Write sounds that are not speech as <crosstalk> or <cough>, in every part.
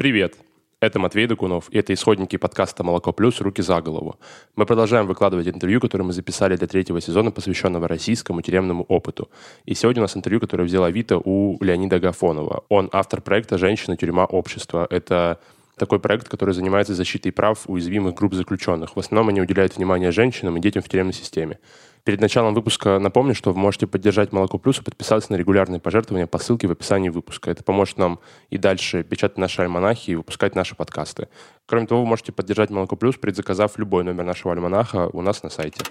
Привет! Это Матвей Докунов, и это исходники подкаста «Молоко плюс. Руки за голову». Мы продолжаем выкладывать интервью, которое мы записали для третьего сезона, посвященного российскому тюремному опыту. И сегодня у нас интервью, которое взяла Вита у Леонида Гафонова. Он автор проекта «Женщина, тюрьма, общество». Это такой проект, который занимается защитой прав уязвимых групп заключенных. В основном они уделяют внимание женщинам и детям в тюремной системе. Перед началом выпуска напомню, что вы можете поддержать «Молоко плюс» и подписаться на регулярные пожертвования по ссылке в описании выпуска. Это поможет нам и дальше печатать наши альманахи и выпускать наши подкасты. Кроме того, вы можете поддержать «Молоко плюс», предзаказав любой номер нашего альманаха у нас на сайте.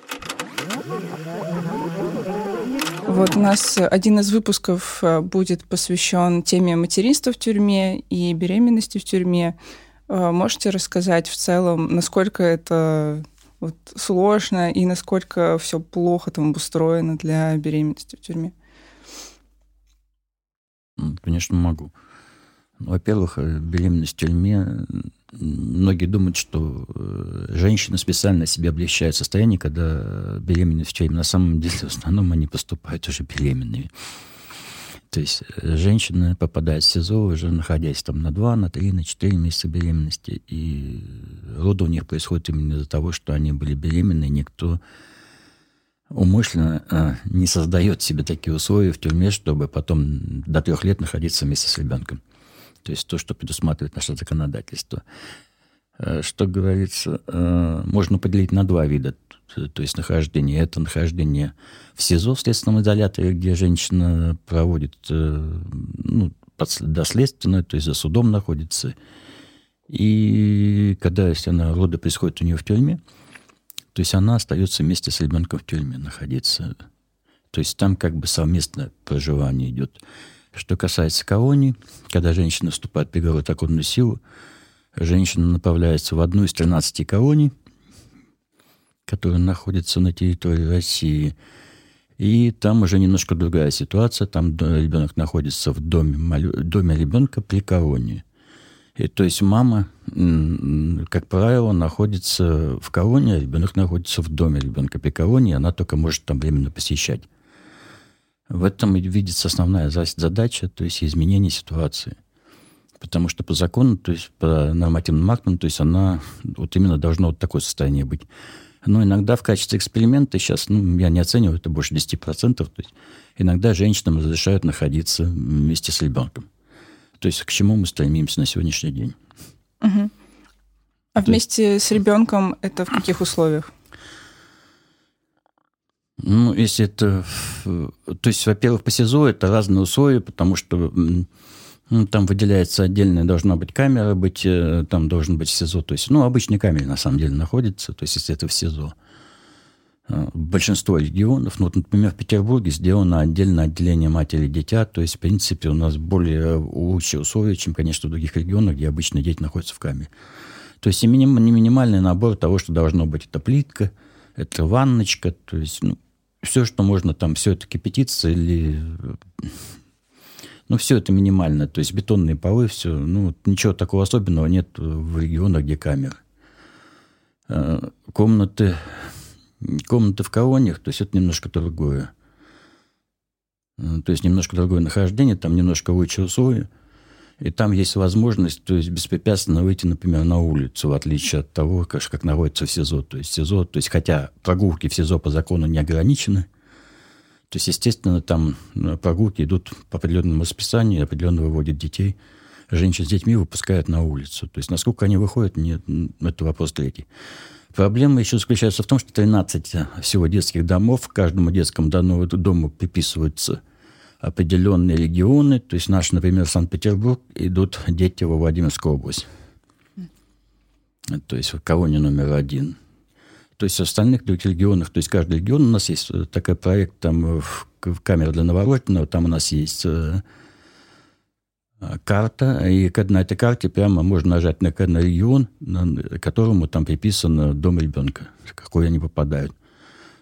Вот у нас один из выпусков э, будет посвящен теме материнства в тюрьме и беременности в тюрьме. Э, можете рассказать в целом, насколько это вот сложно и насколько все плохо там обустроено для беременности в тюрьме? Ну, конечно, могу. Во-первых, э, беременность в тюрьме. Многие думают, что э, женщины специально себе облегчают состояние, когда беременны в тюрьме. На самом деле, в основном они поступают уже беременными. То есть э, женщина попадает в СИЗО, уже находясь там на 2, на 3, на 4 месяца беременности, и роды у них происходят именно из-за того, что они были беременны, никто умышленно э, не создает себе такие условия в тюрьме, чтобы потом до трех лет находиться вместе с ребенком. То есть то, что предусматривает наше законодательство. Э, что говорится, э, можно поделить на два вида то есть нахождение. Это нахождение в СИЗО, в следственном изоляторе, где женщина проводит э, ну, доследственное, то есть за судом находится. И когда, если она роды происходит у нее в тюрьме, то есть она остается вместе с ребенком в тюрьме находиться. То есть там как бы совместное проживание идет. Что касается колонии, когда женщина вступает в приговор законную силу, женщина направляется в одну из 13 колоний – который находится на территории России. И там уже немножко другая ситуация. Там ребенок находится в доме, доме ребенка при колонии. И, то есть мама, как правило, находится в колонии, а ребенок находится в доме ребенка при колонии, она только может там временно посещать. В этом видится основная задача, то есть изменение ситуации. Потому что по закону, то есть по нормативным актам, то есть она вот именно должно вот такое состояние быть. Но иногда в качестве эксперимента, сейчас, ну, я не оцениваю, это больше 10%, то есть иногда женщинам разрешают находиться вместе с ребенком. То есть к чему мы стремимся на сегодняшний день. Угу. А то вместе есть... с ребенком это в каких условиях? Ну, если это... То есть, во-первых, по СИЗО это разные условия, потому что ну, там выделяется отдельная, должна быть камера быть, э, там должен быть СИЗО. То есть, ну, обычный камеры на самом деле находится, то есть, если это в СИЗО. Э, большинство регионов, ну, вот, например, в Петербурге сделано отдельное отделение матери и дитя, то есть, в принципе, у нас более лучшие условия, чем, конечно, в других регионах, где обычно дети находятся в камере. То есть, миним, минимальный набор того, что должно быть. Это плитка, это ванночка, то есть, ну, все, что можно там, все это кипятиться или ну, все это минимально. То есть бетонные полы, все. Ну, ничего такого особенного нет в регионах, где камеры. А, комнаты, комнаты в колониях, то есть это немножко другое. А, то есть немножко другое нахождение, там немножко лучше условия. И там есть возможность, то есть беспрепятственно выйти, например, на улицу, в отличие от того, как, как находится в СИЗО. То есть СИЗО, то есть хотя прогулки в СИЗО по закону не ограничены – то есть, естественно, там э, прогулки идут по определенному расписанию, определенно выводят детей. Женщин с детьми выпускают на улицу. То есть, насколько они выходят, нет, это вопрос третий. Проблема еще заключается в том, что 13 э, всего детских домов, каждому детскому дому приписываются определенные регионы. То есть наш, например, Санкт-Петербург, идут дети во Владимирскую область. То есть в колонии номер один – то есть в остальных регионах, то есть каждый регион, у нас есть э, такой проект, там, в, в камере для новорожденного, там у нас есть э, э, карта, и на этой карте прямо можно нажать на, на регион, на, которому там приписано дом ребенка, какой они попадают.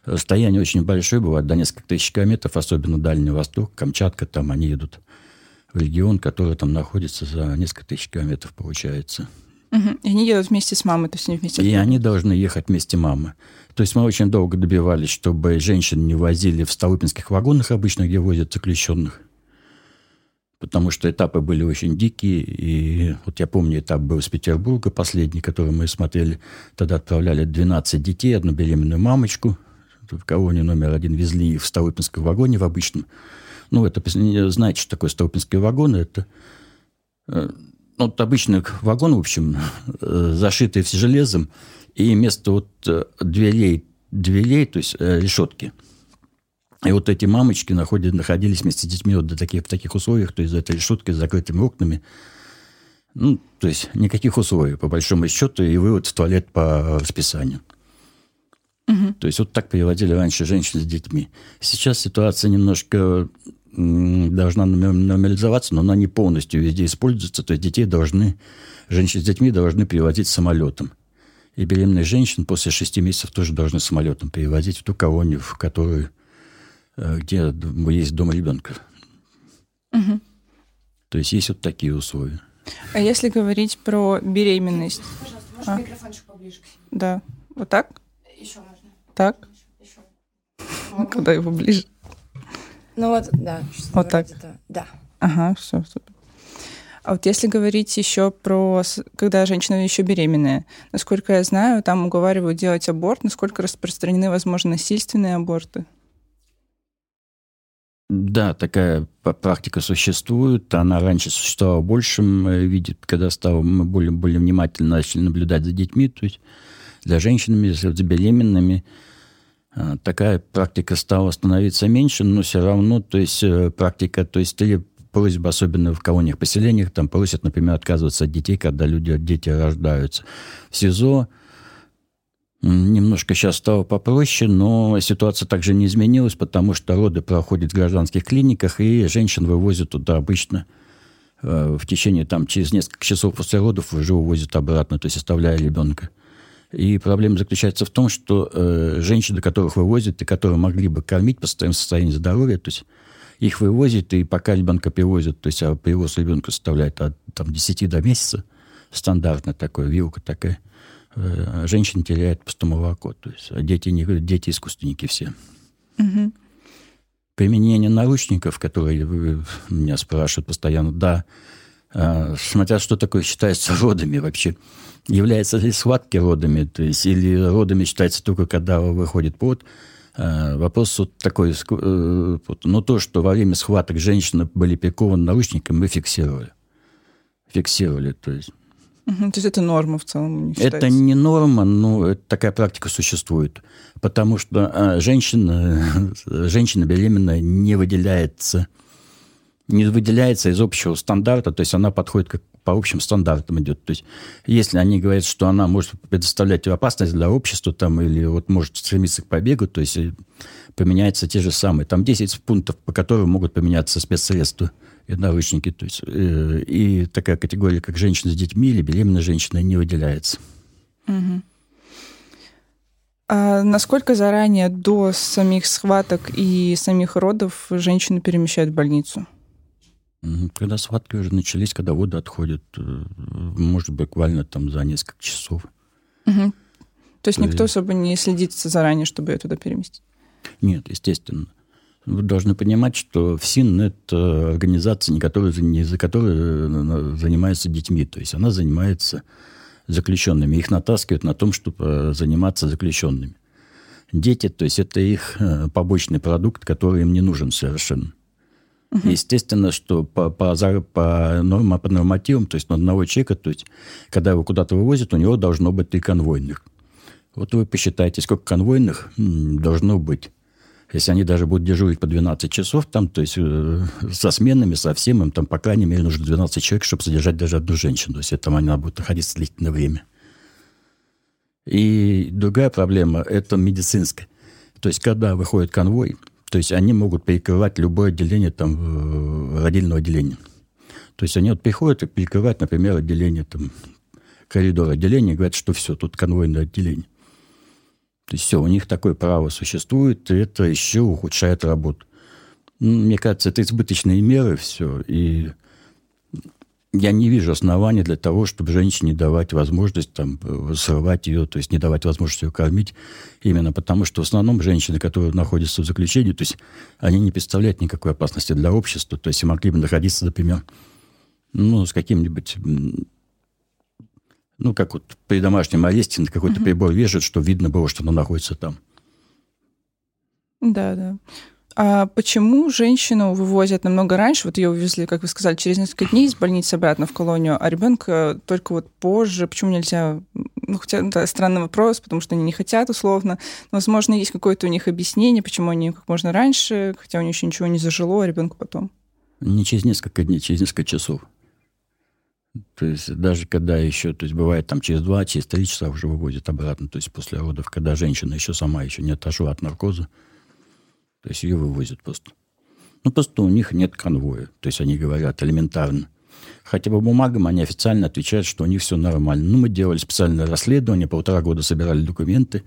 Расстояние очень большое, бывает до нескольких тысяч километров, особенно Дальний Восток, Камчатка, там они идут в регион, который там находится за несколько тысяч километров, получается. Угу. И они едут вместе с мамой, то есть они вместе. И они должны ехать вместе мамы. То есть мы очень долго добивались, чтобы женщин не возили в столыпинских вагонах обычно, где возят заключенных. потому что этапы были очень дикие. И вот я помню, этап был из Петербурга, последний, который мы смотрели. Тогда отправляли 12 детей, одну беременную мамочку. В колонию номер один везли их в Столыпинском вагоне в обычном. Ну, это, знаете, что такое Столыпинские вагоны? Это э, вот обычный вагон, в общем, э, зашитый все железом, и вместо вот э, дверей, дверей, то есть решетки – и вот эти мамочки находили, находились вместе с детьми вот до таких, в таких условиях, то есть за этой решеткой с закрытыми окнами. Ну, то есть никаких условий, по большому счету, и вывод в туалет по расписанию. Угу. То есть вот так переводили раньше женщин с детьми. Сейчас ситуация немножко должна нормализоваться, но она не полностью везде используется. То есть детей должны, женщин с детьми должны переводить самолетом. И беременных женщин после шести месяцев тоже должны самолетом перевозить в ту колонию, в которую Э, где есть дом ребенка. Угу. То есть есть вот такие условия. А если говорить про беременность? Пожалуйста, можешь а? микрофончик поближе к себе? Да. Вот так? Еще можно. Так? Еще. Вот. Куда его ближе? Ну вот, да. Вот так? Да. Ага, все, супер. А вот если говорить еще про, когда женщина еще беременная, насколько я знаю, там уговаривают делать аборт, насколько распространены, возможно, насильственные аборты? Да, такая практика существует. Она раньше существовала в большем э, виде, когда стало, мы более, более внимательно начали наблюдать за детьми, то есть для женщинами, за беременными. А, такая практика стала становиться меньше, но все равно, то есть э, практика, то есть или просьба, особенно в колониях, поселениях, там просят, например, отказываться от детей, когда люди, дети рождаются. В СИЗО Немножко сейчас стало попроще, но ситуация также не изменилась, потому что роды проходят в гражданских клиниках, и женщин вывозят туда обычно э, в течение, там, через несколько часов после родов уже увозят обратно, то есть оставляя ребенка. И проблема заключается в том, что э, женщины, которых вывозят и которые могли бы кормить по своему состоянию здоровья, то есть их вывозят, и пока ребенка перевозят, то есть а перевоз ребенка составляет от там, 10 до месяца, стандартно такой, вилка такая, Э, женщина теряет просто молоко. То есть, а дети, не, дети искусственники все. Угу. Применение наручников, которые вы меня спрашивают постоянно, да, смотря что такое считается <laughs> родами вообще. Является ли схватки родами, то есть, или родами считается только, когда выходит плод. А, вопрос вот такой. Э, но то, что во время схваток женщины были прикованы наручниками, мы фиксировали. Фиксировали, то есть Угу, то есть это норма в целом? Не это не норма, но такая практика существует. Потому что а, женщина, <laughs> женщина беременная не выделяется, не выделяется из общего стандарта, то есть она подходит как по общим стандартам идет. То есть если они говорят, что она может предоставлять опасность для общества там, или вот может стремиться к побегу, то есть э, поменяются те же самые. Там 10 пунктов, по которым могут поменяться спецсредства и наручники. То есть, э, и такая категория, как женщина с детьми или беременная женщина, не выделяется. Угу. А насколько заранее до самих схваток и самих родов женщину перемещают в больницу? Когда схватки уже начались, когда воды отходят, э, может, буквально там за несколько часов. Угу. То есть То никто особо не следит заранее, чтобы ее туда переместить? Нет, естественно. Вы должны понимать, что ФСИН – это организация, не, которая, не за которой э, занимается детьми. То есть она занимается заключенными. Их натаскивают на том, чтобы э, заниматься заключенными. Дети, то есть это их э, побочный продукт, который им не нужен совершенно. Угу. Естественно, что по, по, по, норма, по нормативам, то есть на одного человека, то есть когда его куда-то вывозят, у него должно быть три конвойных. Вот вы посчитайте, сколько конвойных должно быть если они даже будут дежурить по 12 часов там, то есть э, со сменами, со всем, им там, по крайней мере, нужно 12 человек, чтобы содержать даже одну женщину. То есть там она будет находиться длительное время. И другая проблема – это медицинская. То есть когда выходит конвой, то есть они могут перекрывать любое отделение там, родильного отделения. То есть они вот приходят и перекрывают, например, отделение, там, коридор отделения, и говорят, что все, тут конвойное отделение. То есть все, у них такое право существует, и это еще ухудшает работу. Мне кажется, это избыточные меры все. И я не вижу оснований для того, чтобы женщине давать возможность там, срывать ее, то есть не давать возможность ее кормить, именно потому что в основном женщины, которые находятся в заключении, то есть они не представляют никакой опасности для общества, то есть могли бы находиться, например, ну, с каким-нибудь ну, как вот при домашнем аресте на какой-то mm-hmm. прибор вешают, что видно было, что она находится там. Да, да. А почему женщину вывозят намного раньше? Вот ее увезли, как вы сказали, через несколько дней из больницы обратно в колонию, а ребенка только вот позже. Почему нельзя? Ну, хотя это странный вопрос, потому что они не хотят условно. Но, возможно, есть какое-то у них объяснение, почему они как можно раньше, хотя у них еще ничего не зажило, а ребенку потом. Не через несколько дней, через несколько часов. То есть даже когда еще, то есть бывает там через два, через три часа уже выводят обратно, то есть после родов, когда женщина еще сама еще не отошла от наркоза, то есть ее вывозят просто. Ну, просто у них нет конвоя. То есть они говорят элементарно. Хотя по бумагам они официально отвечают, что у них все нормально. Ну, мы делали специальное расследование, полтора года собирали документы.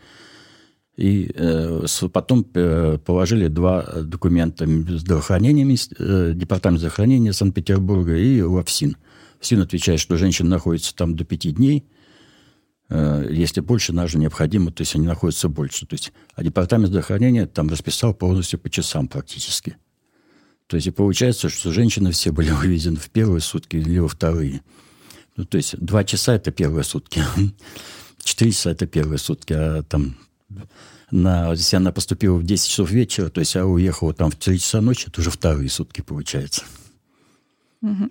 И э, потом э, положили два документа здравоохранения, э, Департамент здравоохранения Санкт-Петербурга и УАФСИН. ФСИН отвечает, что женщина находится там до пяти дней – если больше, нам же необходимо, то есть они находятся больше. То есть, а департамент здравоохранения там расписал полностью по часам практически. То есть и получается, что женщины все были вывезены в первые сутки или во вторые. Ну, то есть два часа – это первые сутки. <laughs> Четыре часа – это первые сутки. А там на, если она поступила в 10 часов вечера, то есть а уехала там в 3 часа ночи, это уже вторые сутки получается.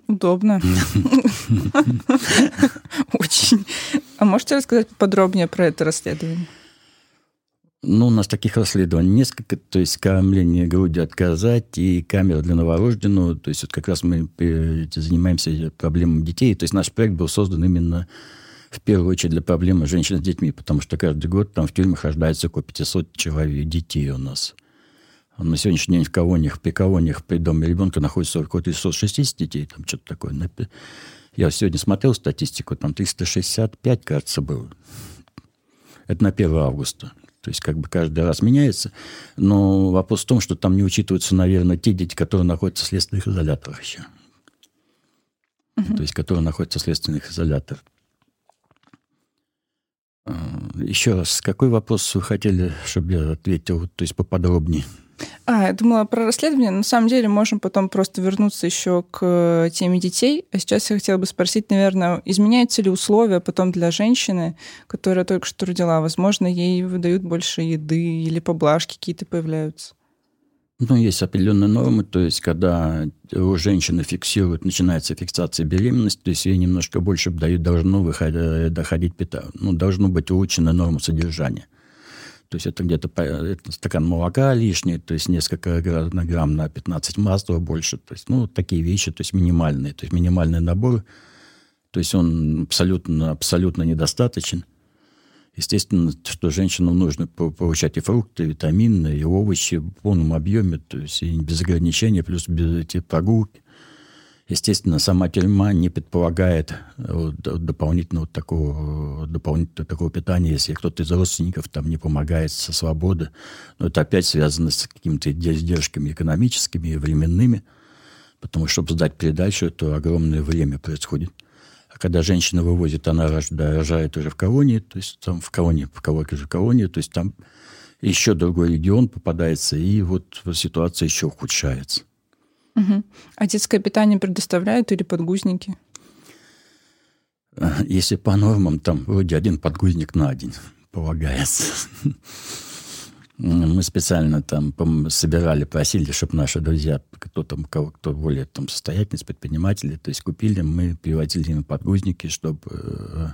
Удобно. <laughs> Очень. А можете рассказать подробнее про это расследование? Ну, у нас таких расследований несколько, то есть кормление грудью отказать и камера для новорожденного. То есть вот как раз мы занимаемся проблемами детей. То есть наш проект был создан именно в первую очередь для проблемы женщин с детьми, потому что каждый год там в тюрьмах рождается около 500 человек детей у нас. На сегодняшний день в колониях, при колониях при доме ребенка находится около 360 детей, там что-то такое. Я сегодня смотрел статистику, там 365, кажется, было. Это на 1 августа. То есть как бы каждый раз меняется. Но вопрос в том, что там не учитываются, наверное, те дети, которые находятся в следственных изоляторах еще. Uh-huh. То есть которые находятся в следственных изоляторах. А, еще раз, какой вопрос вы хотели, чтобы я ответил, то есть поподробнее? А, я думала про расследование. На самом деле можем потом просто вернуться еще к теме детей. А сейчас я хотела бы спросить, наверное, изменяются ли условия потом для женщины, которая только что родила? Возможно, ей выдают больше еды или поблажки какие-то появляются? Ну, есть определенные нормы, то есть когда у женщины фиксируют, начинается фиксация беременности, то есть ей немножко больше дают, должно выходить, доходить. Ну, должно быть улучшена норма содержания. То есть это где-то это стакан молока лишний, то есть несколько грамм на 15 масла больше. То есть, ну, такие вещи, то есть минимальные. То есть минимальный набор, то есть он абсолютно, абсолютно недостаточен. Естественно, что женщинам нужно получать и фрукты, и витамины, и овощи в полном объеме, то есть и без ограничений, плюс без эти прогулки. Естественно, сама тюрьма не предполагает э, дополнительного такого, дополнительного такого питания, если кто-то из родственников там не помогает со свободы. Но это опять связано с какими-то издержками экономическими и временными, потому что, чтобы сдать передачу, это огромное время происходит. А когда женщина вывозит, она рожает уже в колонии, то есть там в колонии, в колонии, в колонии, то есть там еще другой регион попадается, и вот ситуация еще ухудшается. Угу. А детское питание предоставляют или подгузники? Если по нормам, там вроде один подгузник на день полагается. Мы специально там собирали, просили, чтобы наши друзья, кто там, кого, кто более там состоятельный, предприниматели, то есть купили, мы привозили им подгузники, чтобы э,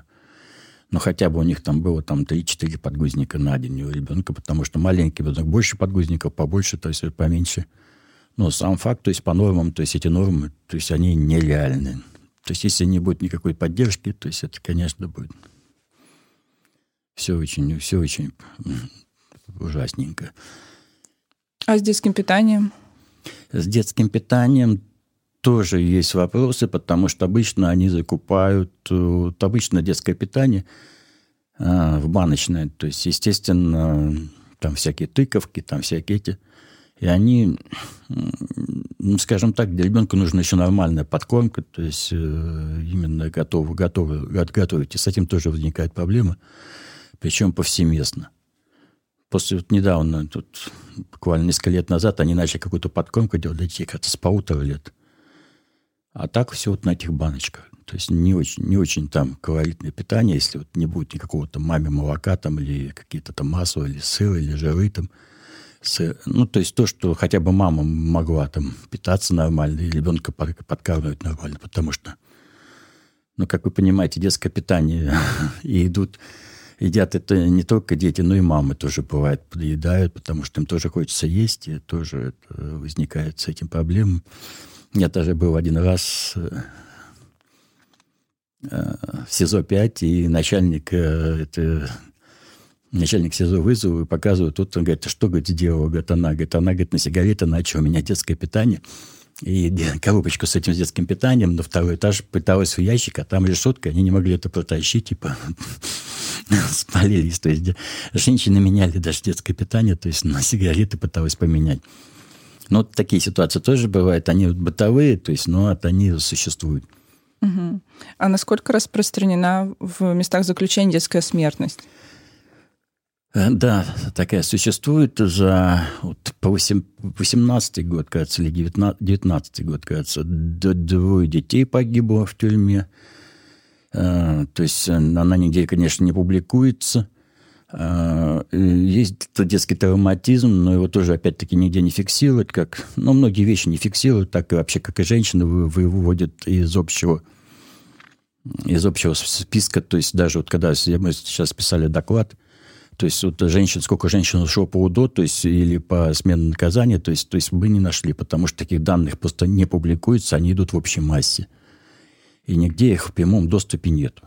ну, хотя бы у них там было там 3-4 подгузника на день у ребенка, потому что маленький ребенок больше подгузников, побольше, то есть поменьше. Но сам факт, то есть по нормам, то есть эти нормы, то есть они нереальны. То есть если не будет никакой поддержки, то есть это, конечно, будет все очень, все очень ужасненько. А с детским питанием? С детским питанием тоже есть вопросы, потому что обычно они закупают, вот обычно детское питание а, в баночное, то есть, естественно, там всякие тыковки, там всякие эти И они, ну, скажем так, для ребенка нужна еще нормальная подкормка, то есть э, именно готовы, готовы готовить. И с этим тоже возникает проблема, причем повсеместно. После вот недавно, тут буквально несколько лет назад, они начали какую-то подкормку делать для детей, как-то с полутора лет. А так все вот на этих баночках. То есть не очень, не очень там калорийное питание, если вот не будет никакого там маме молока там или какие-то там масла, или сыра, или жиры там. Ну, то есть то, что хотя бы мама могла там питаться нормально и ребенка подкармливать нормально, потому что, ну, как вы понимаете, детское питание <laughs> и идут едят это не только дети, но и мамы тоже бывает подъедают, потому что им тоже хочется есть, и тоже это возникает с этим проблем. Я даже был один раз э, в СИЗО-5, и начальник, э, это, начальник СИЗО вызову и показывает, тут он говорит, что, говорит, сделала? Говорит, она, говорит, она, говорит, на сигареты начала, у меня детское питание. И коробочку с этим детским питанием на второй этаж пыталась в ящик, а там решетка, они не могли это протащить, типа <laughs> спалились. То есть женщины меняли даже детское питание, то есть на сигареты пыталась поменять. Но вот такие ситуации тоже бывают. Они вот бытовые, то есть, но они существуют. А насколько распространена в местах заключения детская смертность? Э, да, такая существует за вот, по 18 год, кажется, или 19, 19 год, кажется, двое детей погибло в тюрьме. Э, то есть она нигде, конечно, не публикуется. Э, есть детский травматизм, но его тоже, опять-таки, нигде не фиксируют. Как, ну, многие вещи не фиксируют, так и вообще, как и женщины, выводят из общего из общего списка. То есть даже вот когда мы сейчас писали доклад, то есть вот женщин, сколько женщин ушло по УДО, то есть или по смене наказания, то есть, то есть мы не нашли, потому что таких данных просто не публикуются, они идут в общей массе. И нигде их в прямом доступе нету.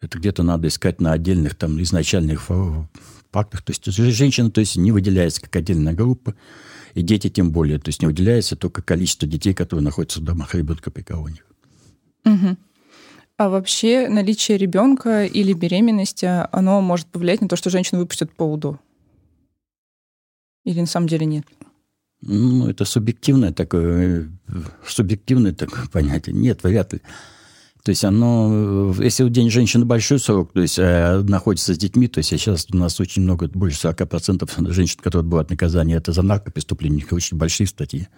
Это где-то надо искать на отдельных там изначальных фактах. То есть женщина то есть, не выделяется как отдельная группа, и дети тем более. То есть не выделяется только количество детей, которые находятся в домах ребенка при колониях. Угу. А вообще наличие ребенка или беременности, оно может повлиять на то, что женщину выпустят по УДО? Или на самом деле нет? Ну, это субъективное такое, субъективное такое понятие. Нет, вряд ли. То есть оно, если у день женщины большой срок, то есть э, находится с детьми, то есть сейчас у нас очень много, больше 40% женщин, которые отбывают наказание, это за наркопреступления, у очень большие статьи.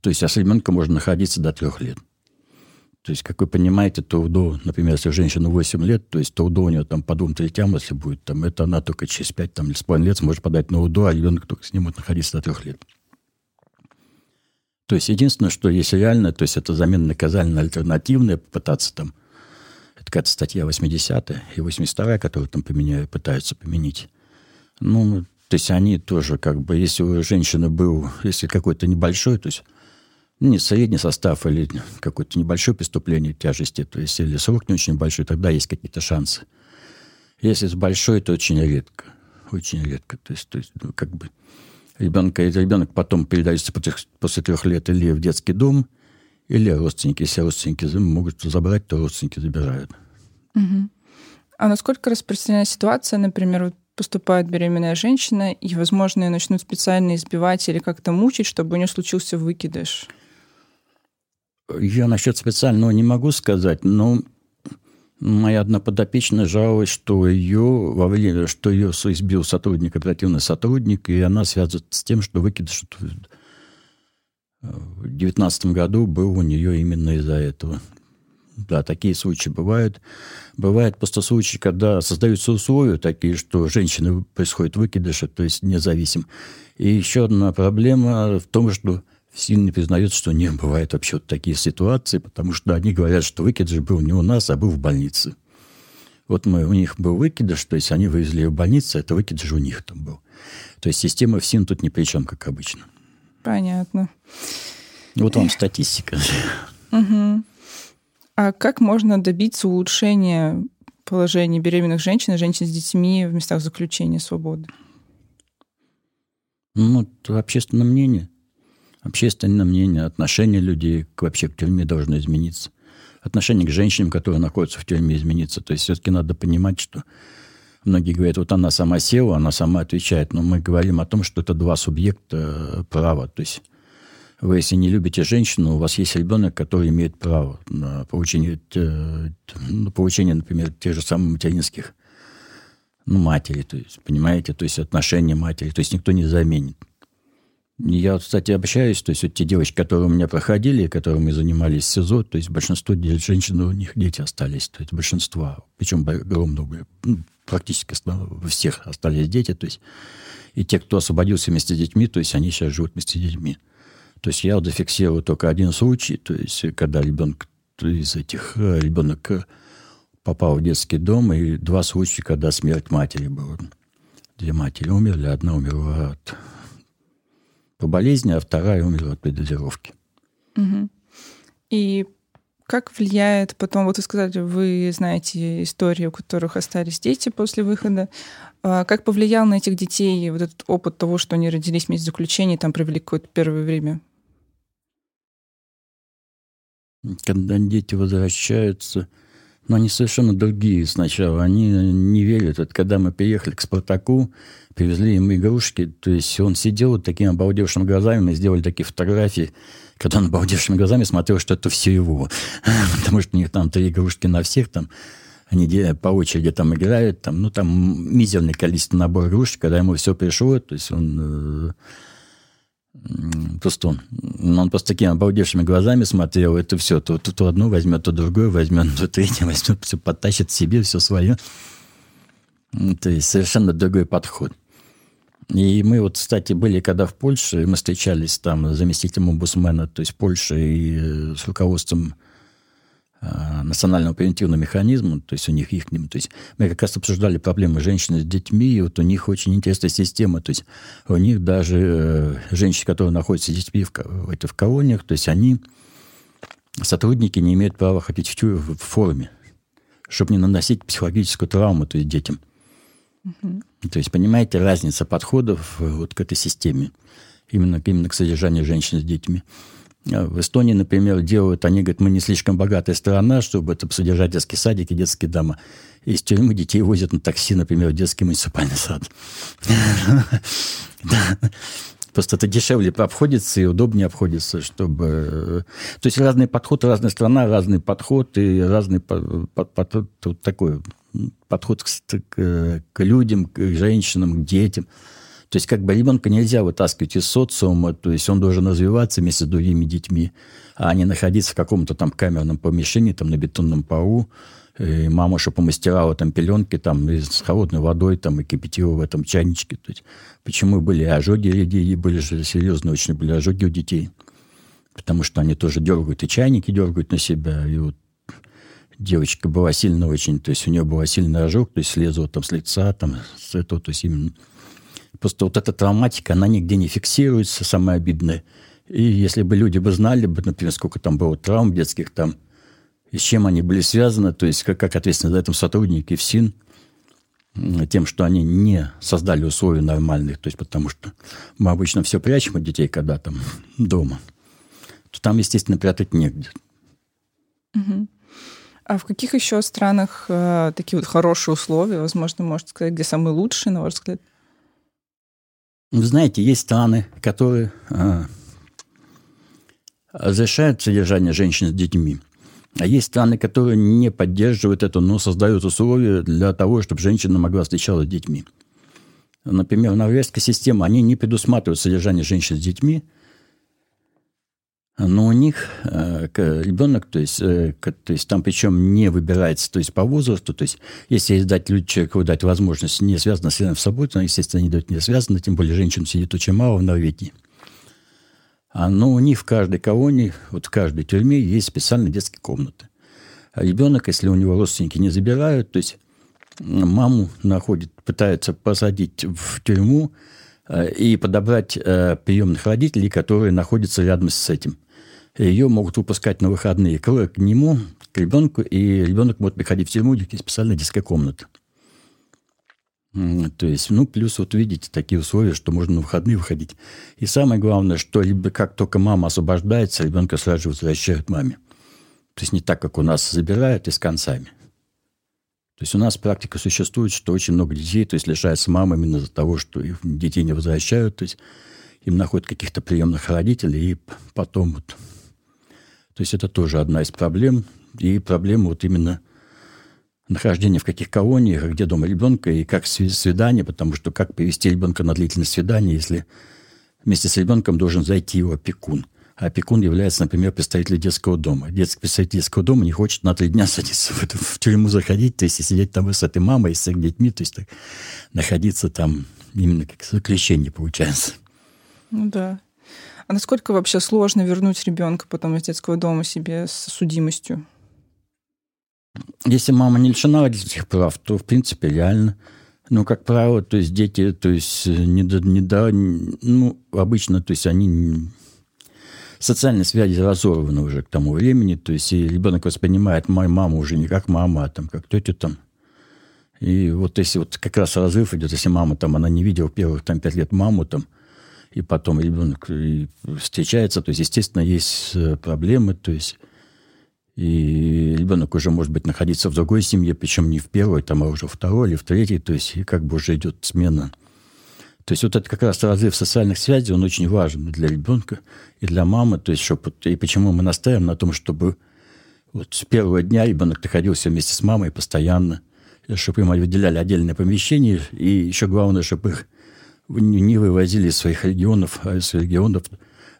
То есть а с ребенком можно находиться до трех лет. То есть, как вы понимаете, то УДО, например, если женщина 8 лет, то есть то УДО у нее там по двум третям, если будет, там, это она только через 5 там, или с половиной лет сможет подать на УДО, а ребенок только с ним будет находиться до трех лет. То есть единственное, что есть реально, то есть это замена наказания альтернативная, попытаться там, это какая-то статья 80 и 82 которую там поменяют, пытаются поменять. Ну, то есть они тоже как бы, если у женщины был, если какой-то небольшой, то есть не средний состав или какое-то небольшое преступление тяжести, то есть или срок не очень большой, тогда есть какие-то шансы. Если с большой, то очень редко. Очень редко. То есть, то есть ну, как бы ребенка, ребенок потом передается после трех лет или в детский дом, или родственники. Если родственники могут забрать, то родственники забирают. Угу. А насколько распространена ситуация, например, вот поступает беременная женщина, и, возможно, ее начнут специально избивать или как-то мучить, чтобы у нее случился выкидыш? Я насчет специального не могу сказать, но Моя одна подопечная жаловалась, что ее во время, что ее избил сотрудник, оперативный сотрудник, и она связывает с тем, что выкидыш в 2019 году был у нее именно из-за этого. Да, такие случаи бывают. Бывают просто случаи, когда создаются условия такие, что женщины происходит выкидыши, то есть независим. И еще одна проблема в том, что сильно признается, что не бывает вообще вот такие ситуации, потому что они говорят, что выкидыш был не у нас, а был в больнице. Вот мы, у них был выкидыш, то есть они вывезли в больницу, это выкидыш у них там был. То есть система ФСИН тут ни при чем, как обычно. Понятно. Вот вам статистика. Угу. А как можно добиться улучшения положения беременных женщин и женщин с детьми в местах заключения свободы? Ну, это общественное мнение общественное мнение, отношение людей к, вообще к тюрьме должно измениться. Отношение к женщинам, которые находятся в тюрьме, измениться. То есть все-таки надо понимать, что Многие говорят, вот она сама села, она сама отвечает. Но мы говорим о том, что это два субъекта э, права. То есть вы, если не любите женщину, у вас есть ребенок, который имеет право на получение, э, на получение например, тех же самых материнских, ну, матери, то есть, понимаете, то есть отношения матери, то есть никто не заменит. Я, кстати, общаюсь, то есть вот те девочки, которые у меня проходили, которые мы занимались в СИЗО, то есть большинство женщин, у них дети остались, то есть большинство, причем огромное, ну, практически у всех остались дети, то есть и те, кто освободился вместе с детьми, то есть они сейчас живут вместе с детьми. То есть я зафиксировал только один случай, то есть когда ребенок из этих, э, ребенок э, попал в детский дом, и два случая, когда смерть матери была. Две матери умерли, одна умерла от по болезни, а вторая умерла от передозировки. Угу. И как влияет потом, вот вы сказали, вы знаете истории, у которых остались дети после выхода. А как повлиял на этих детей вот этот опыт того, что они родились вместе заключения, там провели какое-то первое время? Когда дети возвращаются, но они совершенно другие сначала. Они не верят. Вот когда мы приехали к «Спартаку», привезли ему игрушки, то есть он сидел вот такими обалдевшими глазами, мы сделали такие фотографии, когда он обалдевшими глазами смотрел, что это все его. <laughs> Потому что у них там три игрушки на всех, там они по очереди там играют, там, ну, там мизерное количество набора игрушек, когда ему все пришло, то есть он Просто он, просто такими обалдевшими глазами смотрел, это все, то, то, то одно возьмет, то другое возьмет, <laughs> то третье возьмет, все подтащит себе, все свое. То есть совершенно другой подход. И мы вот, кстати, были когда в Польше, мы встречались там с заместителем омбудсмена, то есть Польши и э, с руководством национального превентивного механизма, то есть у них их, то есть мы как раз обсуждали проблемы женщин с детьми, и вот у них очень интересная система, то есть у них даже э, женщины, которые находятся с детьми в, это, в колониях, то есть они, сотрудники не имеют права ходить в, тюрьму в форме, чтобы не наносить психологическую травму то есть детям. Угу. То есть, понимаете, разница подходов э, вот к этой системе, именно, именно к содержанию женщин с детьми. А в Эстонии, например, делают, они говорят, мы не слишком богатая страна, чтобы это содержать детский садик и детские дома. Из тюрьмы детей возят на такси, например, в детский муниципальный сад. Просто это дешевле обходится и удобнее обходится, чтобы... Э, то есть разный подход, разная страна, разный подход и разный подход, такой подход к, к людям, к женщинам, к детям. То есть как бы ребенка нельзя вытаскивать из социума, то есть он должен развиваться вместе с другими детьми, а не находиться в каком-то там камерном помещении, там на бетонном полу, и мама что помастерала там пеленки там с холодной водой там и кипятила в этом чайничке. То есть, почему были ожоги людей, были же серьезные очень были ожоги у детей. Потому что они тоже дергают, и чайники дергают на себя. И вот девочка была сильно очень, то есть у нее был сильный ожог, то есть слезла там с лица, там с этого, то есть именно Просто вот эта травматика, она нигде не фиксируется, самое обидное. И если бы люди бы знали, бы, например, сколько там было травм детских там, и с чем они были связаны, то есть как, как ответственны за это сотрудники ФСИН, тем, что они не создали условия нормальных, то есть потому что мы обычно все прячем от детей, когда там дома, то там, естественно, прятать негде. А в каких еще странах э, такие вот хорошие условия, возможно, можно сказать, где самые лучшие, на ваш взгляд? Вы знаете, есть страны, которые а, разрешают содержание женщин с детьми. А есть страны, которые не поддерживают это, но создают условия для того, чтобы женщина могла встречаться с детьми. Например, норвежская система, они не предусматривают содержание женщин с детьми – но у них э, ребенок, то есть, э, то есть там причем не выбирается, то есть по возрасту, то есть если дать человеку дать возможность не связано с в собой, то, естественно, не дают не связано, тем более женщин сидит очень мало в Норвегии. А, но у них в каждой колонии, вот в каждой тюрьме есть специальные детские комнаты. А ребенок, если у него родственники не забирают, то есть маму находит, пытаются посадить в тюрьму, Э, и подобрать э, приемных родителей, которые находятся рядом с этим. Ее могут выпускать на выходные к, к нему, к ребенку, и ребенок может приходить в тюрьму, где специальная детская комната. То есть, ну, плюс вот видите такие условия, что можно на выходные выходить. И самое главное, что как только мама освобождается, ребенка сразу же возвращают маме. То есть не так, как у нас забирают и с концами. То есть у нас практика существует, что очень много детей, то есть лишаются мамы именно из-за того, что их детей не возвращают, то есть им находят каких-то приемных родителей, и потом вот... То есть это тоже одна из проблем. И проблема вот именно нахождения в каких колониях, где дома ребенка, и как свидание, потому что как привести ребенка на длительное свидание, если вместе с ребенком должен зайти его опекун. А опекун является, например, представителем детского дома. Детский представитель детского дома не хочет на три дня <laughs> садиться в, эту, в тюрьму заходить, то есть и сидеть там с этой мамой, с их детьми, то есть так, находиться там именно как заключение получается. Ну да. А насколько вообще сложно вернуть ребенка потом из детского дома себе с судимостью? Если мама не лишена родительских прав, то, в принципе, реально. Ну, как правило, то есть дети, то есть не до, не до, ну, обычно, то есть они социальные связи разорваны уже к тому времени, то есть и ребенок воспринимает мою маму уже не как мама, а там как тетю там. И вот если вот как раз разрыв идет, если мама там, она не видела первых там пять лет маму там, и потом ребенок встречается, то есть, естественно, есть э, проблемы, то есть и ребенок уже может быть находиться в другой семье, причем не в первой, там, а уже в второй или в третьей, то есть и как бы уже идет смена. То есть вот это как раз разрыв социальных связей, он очень важен для ребенка и для мамы. То есть чтобы, и почему мы настаиваем на том, чтобы вот с первого дня ребенок находился вместе с мамой постоянно, чтобы им выделяли отдельное помещение, и еще главное, чтобы их не вывозили своих регионов, а из регионов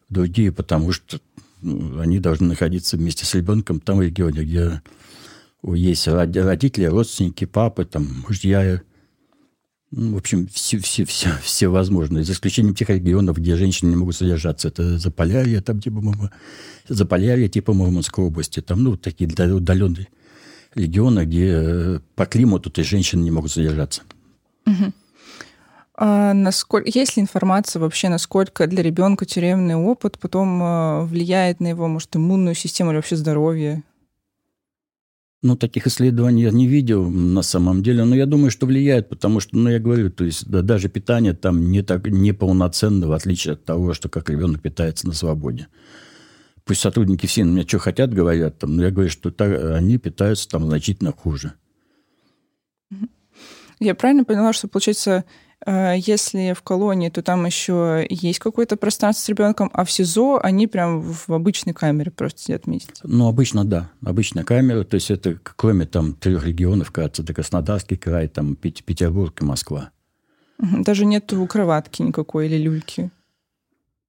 в другие, потому что ну, они должны находиться вместе с ребенком в том регионе, где есть родители, родственники, папы, там, мужья, ну, в общем, все, все, все, все возможные, за исключением тех регионов, где женщины не могут содержаться. Это Заполярье, там, типа, Заполярье, типа Мурманской области. Там, ну, такие удаленные регионы, где э, по климату то женщины не могут содержаться. А насколько, есть ли информация вообще, насколько для ребенка тюремный опыт потом э, влияет на его, может, иммунную систему или вообще здоровье? Ну, таких исследований я не видел на самом деле, но я думаю, что влияет, потому что, ну, я говорю, то есть да, даже питание там не так неполноценно, в отличие от того, что как ребенок питается на свободе. Пусть сотрудники все на меня что хотят, говорят, там, но я говорю, что так, они питаются там значительно хуже. Я правильно поняла, что, получается, если в колонии, то там еще есть какое-то пространство с ребенком, а в СИЗО они прям в обычной камере просто сидят месяц. Ну, обычно, да. Обычная камера. То есть это кроме там трех регионов, кажется, это Краснодарский край, там Петербург и Москва. Даже нету кроватки никакой или люльки?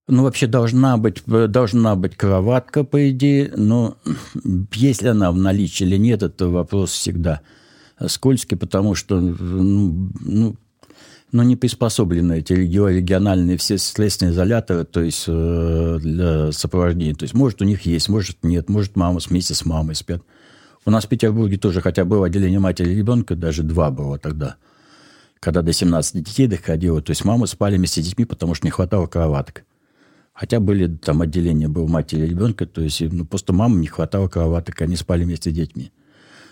Ну, вообще должна быть, должна быть кроватка, по идее, но <clears throat> если она в наличии или нет, это вопрос всегда скользкий, потому что ну, ну, но не приспособлены эти региональные все следственные изоляторы, то есть э, для сопровождения. То есть, может, у них есть, может, нет, может, мама вместе с мамой спят. У нас в Петербурге тоже хотя было отделение матери и ребенка, даже два было тогда, когда до 17 детей доходило. То есть мамы спали вместе с детьми, потому что не хватало кроваток. Хотя были там отделения, был матери и ребенка, то есть ну, просто мамам не хватало кроваток, они спали вместе с детьми.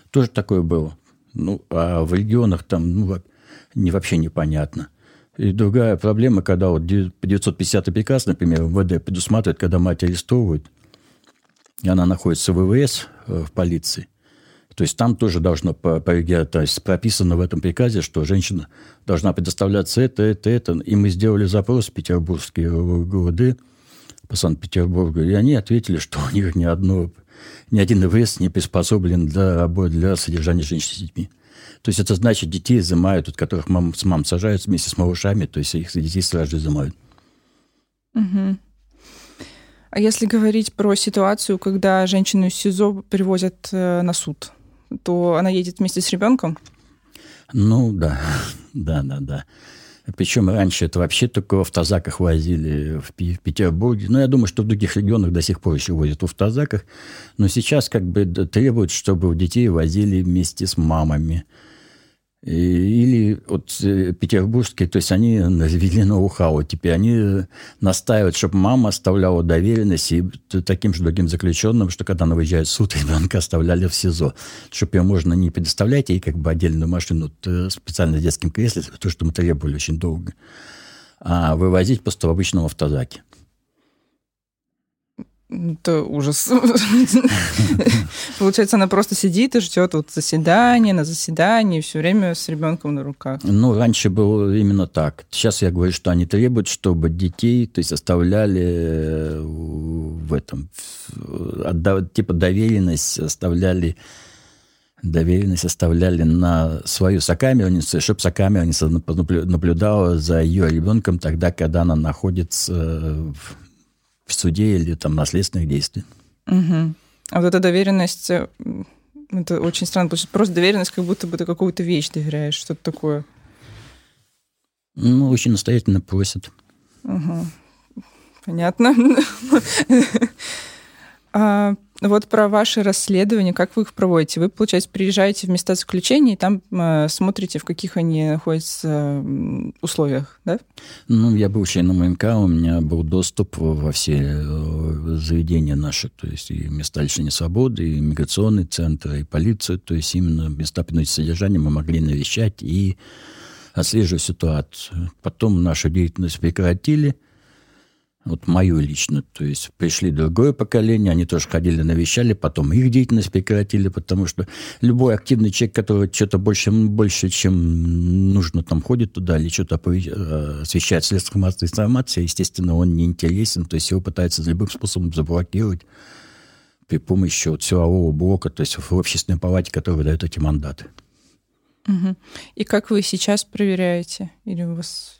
Тоже такое было. Ну, а в регионах там, ну, не, вообще непонятно. И другая проблема, когда вот 950 приказ, например, МВД предусматривает, когда мать арестовывают, и она находится в ВВС, э, в полиции, то есть там тоже должно, то есть прописано в этом приказе, что женщина должна предоставляться это, это, это. И мы сделали запрос в Петербургский ГУВД по Санкт-Петербургу, и они ответили, что у них ни, одно, ни один ВВС не приспособлен для для содержания женщин с детьми. То есть это значит, детей изымают, от которых мам, с мам сажают вместе с малышами, то есть их детей сразу же изымают. Угу. А если говорить про ситуацию, когда женщину из СИЗО привозят э, на суд, то она едет вместе с ребенком? Ну <laughs> да, да, да, да. Причем раньше это вообще только в автозаках возили в, Петербурге. Ну, я думаю, что в других регионах до сих пор еще возят в автозаках. Но сейчас как бы требуют, чтобы детей возили вместе с мамами. Или вот э, петербургские, то есть они ввели ноу-хау. Теперь они настаивают, чтобы мама оставляла доверенность и таким же другим заключенным, что когда она выезжает в суд, <laughs> ребенка оставляли в СИЗО. Чтобы ее можно не предоставлять ей как бы отдельную машину э, специально в детском кресле, то, что мы требовали очень долго, а вывозить просто в обычном автозаке. Это ужас. <laughs> Получается, она просто сидит и ждет вот заседания на заседании, все время с ребенком на руках. Ну, раньше было именно так. Сейчас я говорю, что они требуют, чтобы детей, то есть оставляли э, в этом, типа доверенность оставляли доверенность оставляли на свою сокамерницу, чтобы сокамерница наблюдала за ее ребенком тогда, когда она находится в суде или там на следственных действиях. Угу. А вот эта доверенность, э, это очень странно, потому что просто доверенность, как будто бы ты какую-то вещь доверяешь, что-то такое. Ну, очень настоятельно просят. Угу. Понятно. <laughs> А, вот про ваши расследования, как вы их проводите? Вы, получается, приезжаете в места заключения и там э, смотрите, в каких они находятся условиях, да? Ну, я был членом МК, у меня был доступ во все э, заведения наши, то есть и места лишения свободы, и миграционный центр, и полицию, то есть именно места принудительного содержания мы могли навещать и отслеживать ситуацию. Потом нашу деятельность прекратили – вот мою лично. То есть пришли другое поколение, они тоже ходили, навещали, потом их деятельность прекратили, потому что любой активный человек, который что-то больше, больше, чем нужно, там ходит туда или что-то э, освещает средства массовой информации, естественно, он не интересен, то есть его пытаются любым способом заблокировать при помощи вот силового блока, то есть в общественной палате, который выдает эти мандаты. Угу. И как вы сейчас проверяете? Или у вас...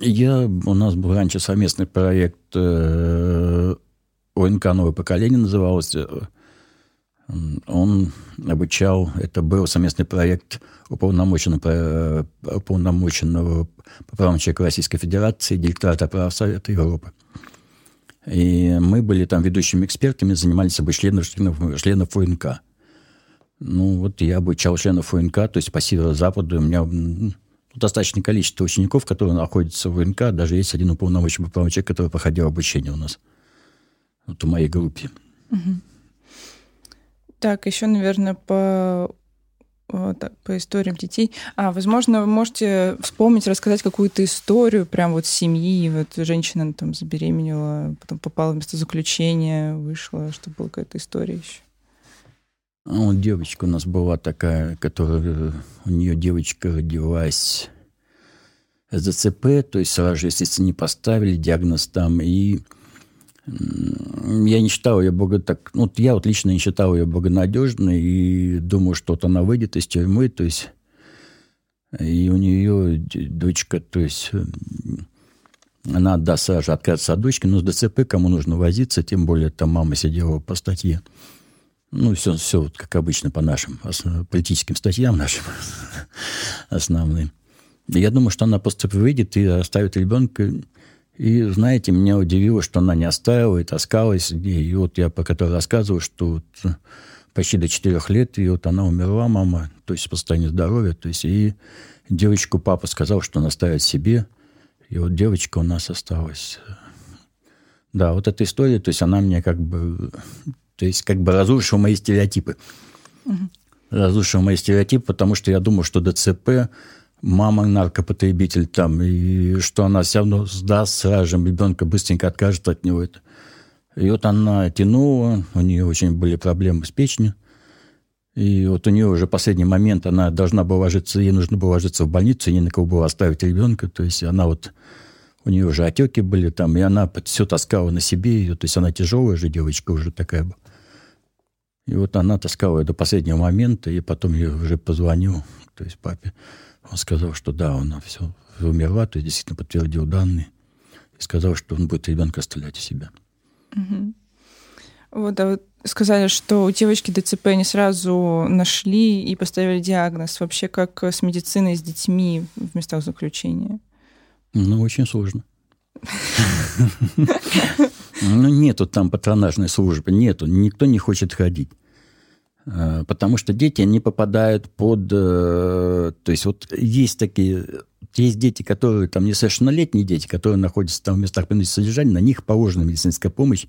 Я, у нас был раньше совместный проект э, ОНК «Новое поколение» назывался. Он обучал, это был совместный проект уполномоченного, уполномоченного по правам человека Российской Федерации, директората прав Совета Европы. И мы были там ведущими экспертами, занимались членов, членов, членов ОНК. Ну, вот я обучал членов ОНК, то есть по северо-западу у меня достаточное количество учеников, которые находятся в ВНК. Даже есть один уполномоченный правый человек, который проходил обучение у нас. Вот в моей группе. Угу. Так, еще, наверное, по так, по историям детей. А, возможно, вы можете вспомнить, рассказать какую-то историю прям вот семьи. Вот женщина там забеременела, потом попала в место заключения, вышла, чтобы была какая-то история еще. А девочка у нас была такая, которая... У нее девочка родилась ДЦП, то есть сразу же, естественно, не поставили диагноз там. И я не считал ее бога так... Ну, я вот лично не считал ее благонадежной и думал, что вот она выйдет из тюрьмы, то есть... И у нее дочка, то есть она отдаст сразу же отказ от дочки, но с ДЦП кому нужно возиться, тем более там мама сидела по статье. Ну, все, все вот как обычно по нашим политическим статьям нашим <laughs> основным. Я думаю, что она просто выйдет и оставит ребенка. И, знаете, меня удивило, что она не оставила и таскалась. И вот я по которой рассказывал, что вот почти до четырех лет, и вот она умерла, мама, то есть по состоянию здоровья. То есть и девочку папа сказал, что она оставит себе. И вот девочка у нас осталась. Да, вот эта история, то есть она мне как бы то есть как бы разрушил мои стереотипы. Угу. Разрушил мои стереотипы, потому что я думал, что ДЦП мама наркопотребитель там, и что она все равно сдаст сразу же ребенка, быстренько откажет от него. Это. И вот она тянула, у нее очень были проблемы с печенью. И вот у нее уже последний момент, она должна была ложиться, ей нужно было ложиться в больницу, ей на кого было оставить ребенка. То есть она вот, у нее уже отеки были там, и она все таскала на себе ее. То есть она тяжелая же девочка уже такая была. И вот она таскала ее до последнего момента, и потом я уже позвонил, то есть папе. Он сказал, что да, она все умерла, то есть действительно подтвердил данные. И сказал, что он будет ребенка оставлять у себя. Угу. Вот, а вы сказали, что у девочки ДЦП не сразу нашли и поставили диагноз. Вообще, как с медициной, с детьми в местах заключения? Ну, очень сложно. <laughs> Ну, нету там патронажной службы, нету. Никто не хочет ходить. А, потому что дети, они попадают под... Э, то есть вот есть такие... Есть дети, которые там несовершеннолетние дети, которые находятся там в местах принудительного содержания, на них положена медицинская помощь.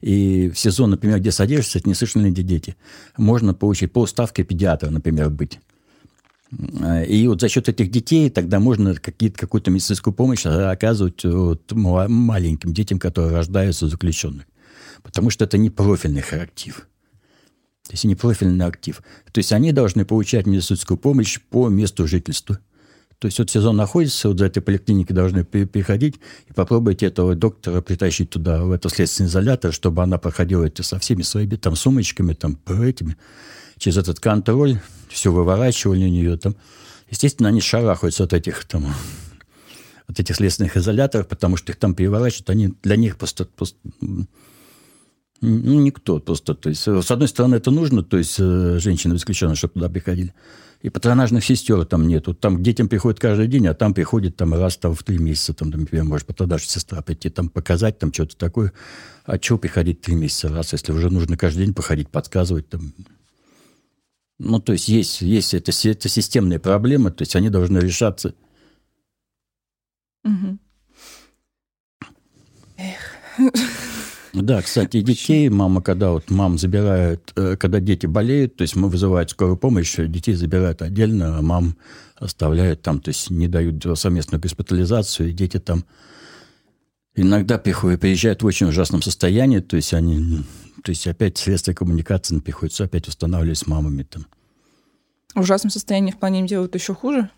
И в сезон, например, где содержатся эти несовершеннолетние дети, можно получить полставки педиатра, например, быть. И вот за счет этих детей тогда можно какие-то, какую-то медицинскую помощь оказывать вот маленьким детям, которые рождаются заключенных. Потому что это не профильный актив. То есть не профильный актив. То есть они должны получать медицинскую помощь по месту жительства. То есть вот сезон находится, вот за этой поликлиникой должны переходить и попробуйте этого доктора притащить туда, в этот следственный изолятор, чтобы она проходила это со всеми своими там сумочками, там, этими, через этот контроль, все выворачивали у нее там. Естественно, они шарахаются от этих там от этих следственных изоляторов, потому что их там переворачивают, они для них просто, просто ну, никто просто. То есть, с одной стороны, это нужно, то есть, э, женщины исключены, чтобы туда приходили. И патронажных сестер там нету. Там к детям приходят каждый день, а там приходит там раз там, в три месяца, там, например, может патронажная сестра прийти, там показать там что-то такое. А чего приходить три месяца раз, если уже нужно каждый день походить, подсказывать там. Ну, то есть есть, есть это, это системные проблемы, то есть они должны решаться. Угу. Эх. Да, кстати, детей мама, когда вот мам забирает, э, когда дети болеют, то есть мы вызываем скорую помощь, детей забирают отдельно, а мам оставляют там, то есть не дают совместную госпитализацию, и дети там иногда приходят, приезжают в очень ужасном состоянии, то есть они, то есть опять средства коммуникации приходится опять устанавливать с мамами там. В ужасном состоянии в плане им делают еще хуже?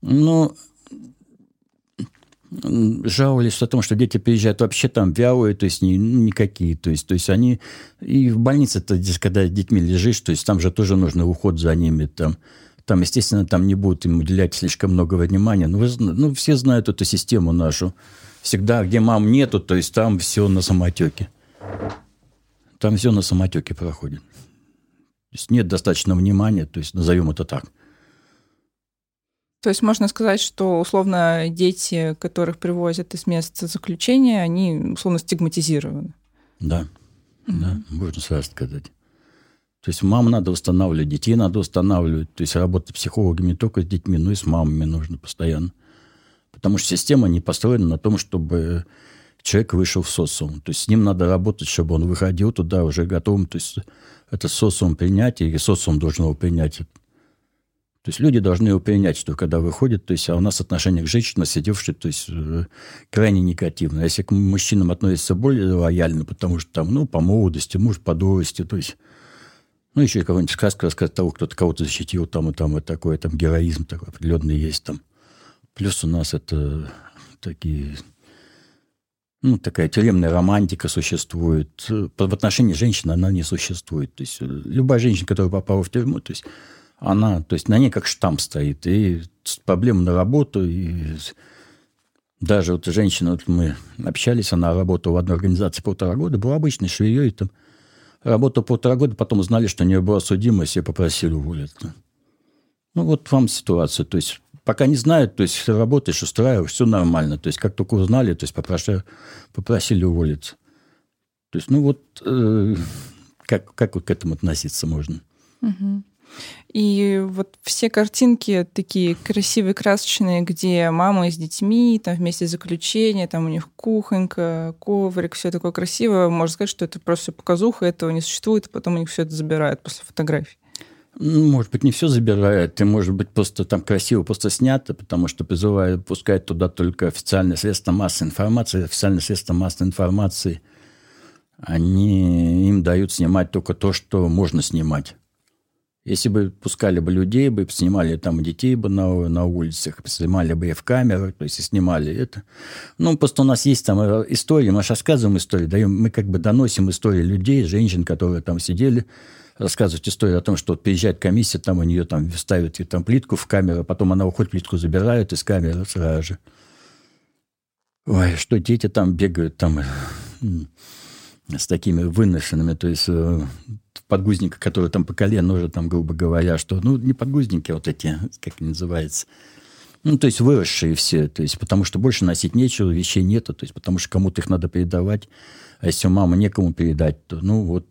Ну, жаловались о том, что дети приезжают вообще там вялые, то есть не, ну, никакие. То есть, то есть они... И в больнице, -то, когда с детьми лежишь, то есть там же тоже нужно уход за ними. Там, там естественно, там не будут им уделять слишком много внимания. Ну, вы, ну, все знают эту систему нашу. Всегда, где мам нету, то есть там все на самотеке. Там все на самотеке проходит. То есть нет достаточно внимания, то есть назовем это так – то есть можно сказать, что условно дети, которых привозят из места заключения, они условно стигматизированы. Да, mm-hmm. да, можно сразу сказать. То есть мам надо устанавливать, детей надо устанавливать. То есть работать психологами не только с детьми, но и с мамами нужно постоянно. Потому что система не построена на том, чтобы человек вышел в социум. То есть с ним надо работать, чтобы он выходил туда уже готовым. То есть это социум принять, и социум должен его принять. То есть люди должны его принять, что когда выходит, то есть а у нас отношение к женщинам, сидевшей, то есть э, крайне негативно. Если к мужчинам относятся более лояльно, потому что там, ну, по молодости, муж по дурости, то есть ну, еще какую-нибудь сказку рассказать того, кто-то кого-то защитил, там и там, и такой там героизм такой определенный есть там. Плюс у нас это такие ну, такая тюремная романтика существует. В отношении женщины она не существует. То есть любая женщина, которая попала в тюрьму, то есть она, то есть на ней как штамп стоит. И проблемы на работу, и даже вот женщина, вот мы общались, она работала в одной организации полтора года, была обычной швеей, там, работала полтора года, потом узнали, что у нее была судимость, и попросили уволиться. Ну, вот вам ситуация. То есть, пока не знают, то есть, работаешь, устраиваешь, все нормально. То есть, как только узнали, то есть, попросили, попросили уволиться. То есть, ну, вот э, как, как вот к этому относиться можно? И вот все картинки такие красивые, красочные, где мама с детьми, там вместе заключения, там у них кухонька, коврик, все такое красивое. Можно сказать, что это просто показуха, этого не существует, и потом у них все это забирают после фотографий. Ну, может быть, не все забирает, и, может быть, просто там красиво просто снято, потому что призывают пускать туда только официальные средства массовой информации. Официальные средства массовой информации, они им дают снимать только то, что можно снимать. Если бы пускали бы людей, бы снимали там детей бы на, на улицах, снимали бы и в камерах, то есть снимали это. Ну, просто у нас есть там истории, мы же рассказываем истории, даем, мы как бы доносим истории людей, женщин, которые там сидели, рассказывать историю о том, что вот приезжает комиссия, там у нее там ставят там плитку в камеру, потом она уходит, плитку забирают из камеры сразу же. Ой, что дети там бегают, там с такими выношенными, то есть э, подгузника, который там по колено уже, там, грубо говоря, что, ну, не подгузники, а вот эти, как они называются, ну, то есть выросшие все, то есть потому что больше носить нечего, вещей нету, то есть потому что кому-то их надо передавать, а если у мамы некому передать, то, ну, вот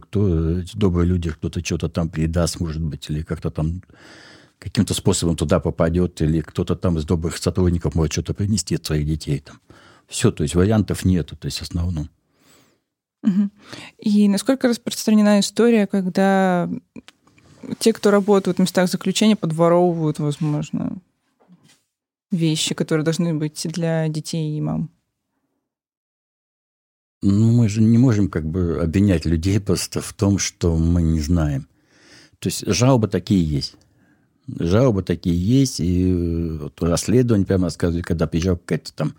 кто, эти добрые люди, кто-то что-то там передаст, может быть, или как-то там каким-то способом туда попадет, или кто-то там из добрых сотрудников может что-то принести от своих детей. Там. Все, то есть вариантов нету, то есть в основном. И насколько распространена история, когда те, кто работают в местах заключения, подворовывают, возможно, вещи, которые должны быть для детей и мам. Ну, мы же не можем как бы обвинять людей просто в том, что мы не знаем. То есть жалобы такие есть. Жалобы такие есть, и э, вот расследование прямо рассказывали, когда приезжал какая-то там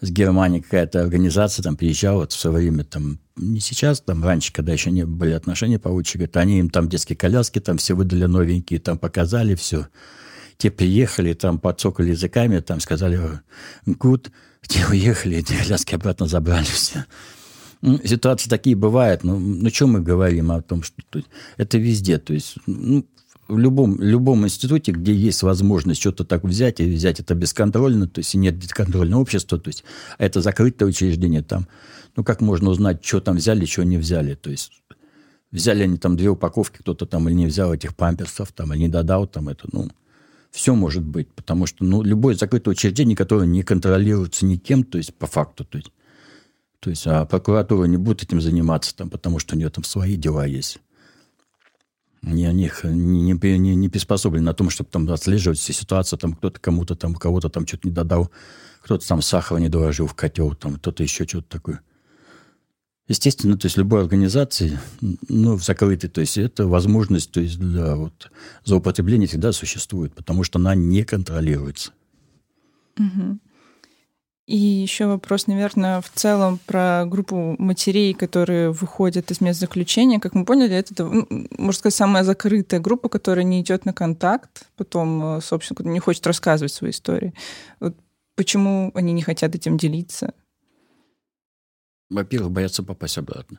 с Германии какая-то организация, там приезжала вот в свое время, там, не сейчас, там раньше, когда еще не были отношения получше, говорят, они им там детские коляски, там все выдали новенькие, там показали все. Те приехали, там подсокали языками, там сказали, good, те уехали, эти коляски обратно забрали все. Ну, ситуации такие бывают, но ну, ну что мы говорим о том, что это везде, то есть, ну, в любом, любом институте, где есть возможность что-то так взять, и взять это бесконтрольно, то есть и нет контрольного общества, то есть а это закрытое учреждение там, ну как можно узнать, что там взяли, что не взяли, то есть взяли они там две упаковки, кто-то там или не взял этих памперсов, там, или не додал там это, ну, все может быть, потому что, ну, любое закрытое учреждение, которое не контролируется никем, то есть по факту, то есть, то есть, а прокуратура не будет этим заниматься, там, потому что у нее там свои дела есть не о них не, не, не, не приспособлены на том, чтобы там отслеживать все ситуации, там кто-то кому-то там, кого-то там что-то не додал, кто-то там сахара не доложил в котел, там кто-то еще что-то такое. Естественно, то есть любой организации, ну, закрытой, то есть это возможность, то есть для вот злоупотребления всегда существует, потому что она не контролируется. Угу. И еще вопрос, наверное, в целом про группу матерей, которые выходят из мест заключения. Как мы поняли, это, можно сказать, самая закрытая группа, которая не идет на контакт, потом, э, собственно, не хочет рассказывать свои истории. Вот почему они не хотят этим делиться? Во-первых, боятся попасть обратно.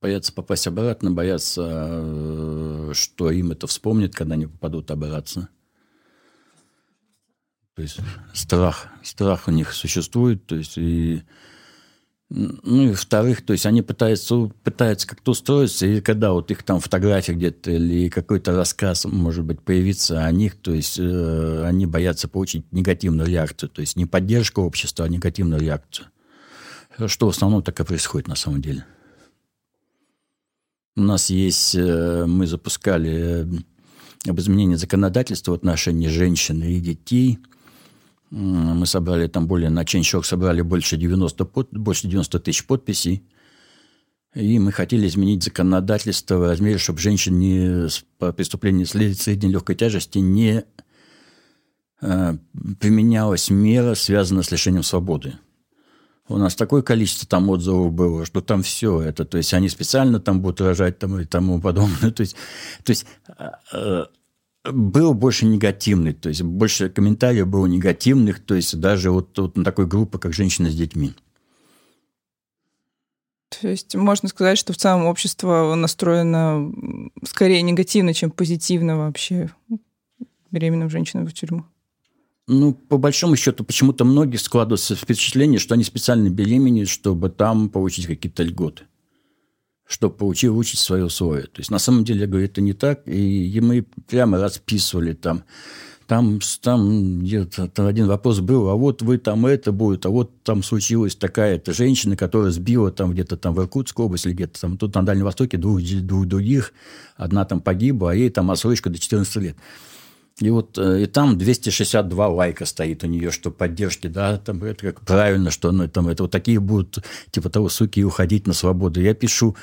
Боятся попасть обратно, боятся, э, что им это вспомнят, когда они попадут обратно. То есть страх, страх у них существует, то есть и ну и во-вторых, то есть они пытаются, пытаются как-то устроиться, и когда вот их там фотография где-то или какой-то рассказ, может быть, появится о них, то есть э, они боятся получить негативную реакцию, то есть не поддержку общества, а негативную реакцию. Что в основном так и происходит на самом деле. У нас есть, э, мы запускали об изменении законодательства в отношении женщин и детей – мы собрали там более, на Change.org собрали больше 90, под, больше 90 тысяч подписей. И мы хотели изменить законодательство в размере, чтобы женщин не, по преступлению средней легкой тяжести не э, применялась мера, связанная с лишением свободы. У нас такое количество там отзывов было, что там все это, то есть они специально там будут рожать там и тому подобное. <laughs> То есть, то есть э, был больше негативный, то есть больше комментариев было негативных, то есть даже вот, вот на такой группы, как «Женщина с детьми». То есть можно сказать, что в целом общество настроено скорее негативно, чем позитивно вообще беременным женщинам в тюрьму? Ну, по большому счету, почему-то многих складывается впечатление, что они специально беременеют, чтобы там получить какие-то льготы чтобы получил выучить свои условия. То есть, на самом деле, я говорю, это не так. И мы прямо расписывали там, там, там где-то там один вопрос был, а вот вы там это будет, а вот там случилась такая-то женщина, которая сбила там где-то там в Иркутской области или где-то там, тут на Дальнем Востоке двух, двух других, одна там погибла, а ей там отсрочка до 14 лет. И вот э, и там 262 лайка стоит у нее, что поддержки, да, там это как правильно, что ну, там это вот такие будут, типа того, суки, уходить на свободу. Я пишу,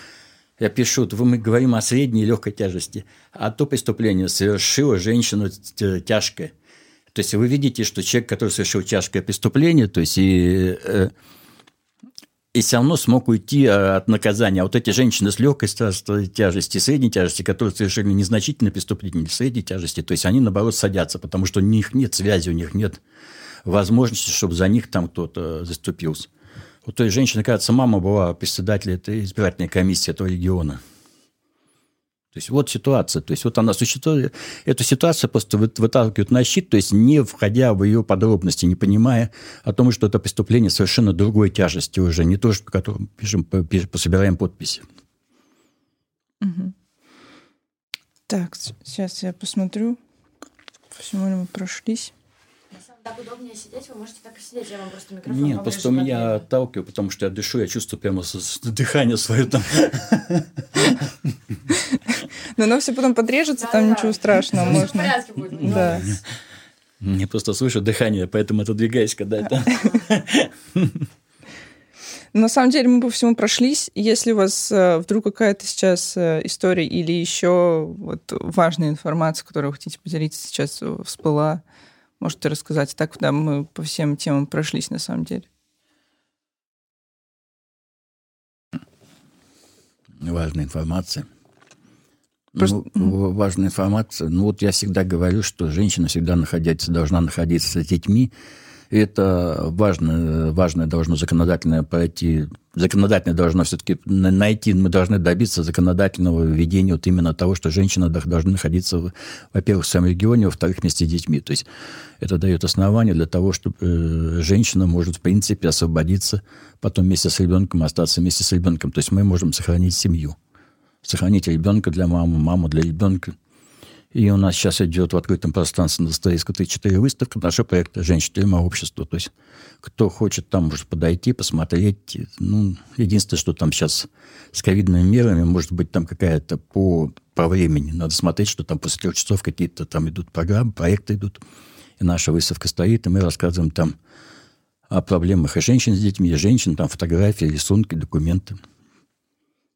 я пишу, мы говорим о средней легкой тяжести, а то преступление совершила женщина тяжкое. То есть вы видите, что человек, который совершил тяжкое преступление, то есть и э, и все равно смог уйти а, от наказания. А вот эти женщины с легкой тяжести, средней тяжести, которые совершили незначительное преступление средней тяжести, то есть они, наоборот, садятся, потому что у них нет связи, у них нет возможности, чтобы за них там кто-то заступился. У той женщины, кажется, мама была председателем этой избирательной комиссии этого региона. То есть вот ситуация. То есть вот она существует. Эту ситуацию просто выталкивают на щит, то есть не входя в ее подробности, не понимая о том, что это преступление совершенно другой тяжести уже, не то, что которым пишем, пособираем подписи. Угу. Так, сейчас я посмотрю. Всему мы прошлись так удобнее сидеть, вы можете так и сидеть, я вам просто микрофон Нет, просто у меня отталкиваю, потому что я дышу, я чувствую прямо дыхание свое там. <laughs> Но оно все потом подрежется, там ничего страшного, можно. Да. Мне просто слышу дыхание, поэтому отодвигаюсь, когда это... На самом деле мы по всему прошлись. Если у вас э, вдруг какая-то сейчас э, история или еще вот важная информация, которую вы хотите поделиться, сейчас всплыла, можете рассказать. Так, да, мы по всем темам прошлись на самом деле. Важная информация. Просто- Ну, важная информация. Ну, вот я всегда говорю, что женщина всегда находиться, должна находиться с детьми. Это важно, важное должно законодательное пройти. Законодательное должно все-таки найти, мы должны добиться законодательного введения вот именно того, что женщина должна находиться, во-первых, в своем регионе, во-вторых, вместе с детьми. То есть это дает основание для того, чтобы э, женщина может, в принципе, освободиться, потом вместе с ребенком остаться вместе с ребенком. То есть мы можем сохранить семью сохранить ребенка для мамы, маму для ребенка. И у нас сейчас идет в открытом пространстве на Достоевского 3-4 выставка нашего проекта «Женщина тюрьма общества». То есть кто хочет, там может подойти, посмотреть. Ну, единственное, что там сейчас с ковидными мерами, может быть, там какая-то по, по времени. Надо смотреть, что там после трех часов какие-то там идут программы, проекты идут. И наша выставка стоит, и мы рассказываем там о проблемах и женщин с детьми, и женщин, там фотографии, рисунки, документы.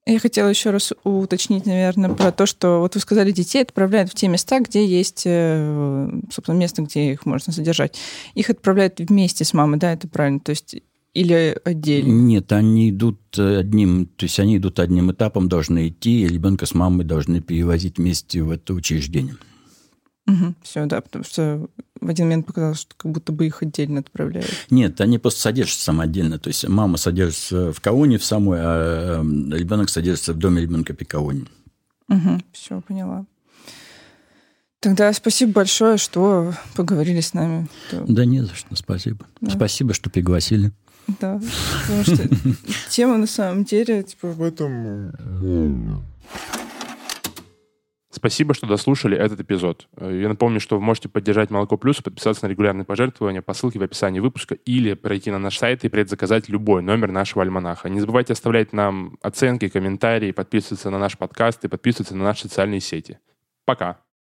Я хотела еще раз уточнить, наверное, про то, что вот вы сказали, детей отправляют в те места, где есть, э, собственно, место, где их можно содержать. Их отправляют вместе с мамой, да, это правильно? То есть или отдельно? Нет, они идут э, одним, то есть они идут одним этапом, должны идти, и ребенка с мамой должны перевозить вместе в это учреждение. Все, да, потому что в один момент показалось, что как будто бы их отдельно отправляют. Нет, они просто содержатся самодельно. То есть мама содержится в Каоне в самой, а э, ребенок содержится в доме ребенка Пикаоне. все, поняла. Тогда спасибо большое, что поговорили с нами. Да, не за что, спасибо. Да. Спасибо, что пригласили. да, потому что <laughs> тема на самом деле, типа, в этом... Спасибо, что дослушали этот эпизод. Э, Я напомню, что вы можете поддержать Молоко Плюс подписаться на регулярные пожертвования по ссылке в описании выпуска или пройти на наш сайт и предзаказать любой номер нашего альманаха. Не забывайте оставлять нам оценки, комментарии, подписываться на наш подкаст и подписываться на наши социальные сети. Пока!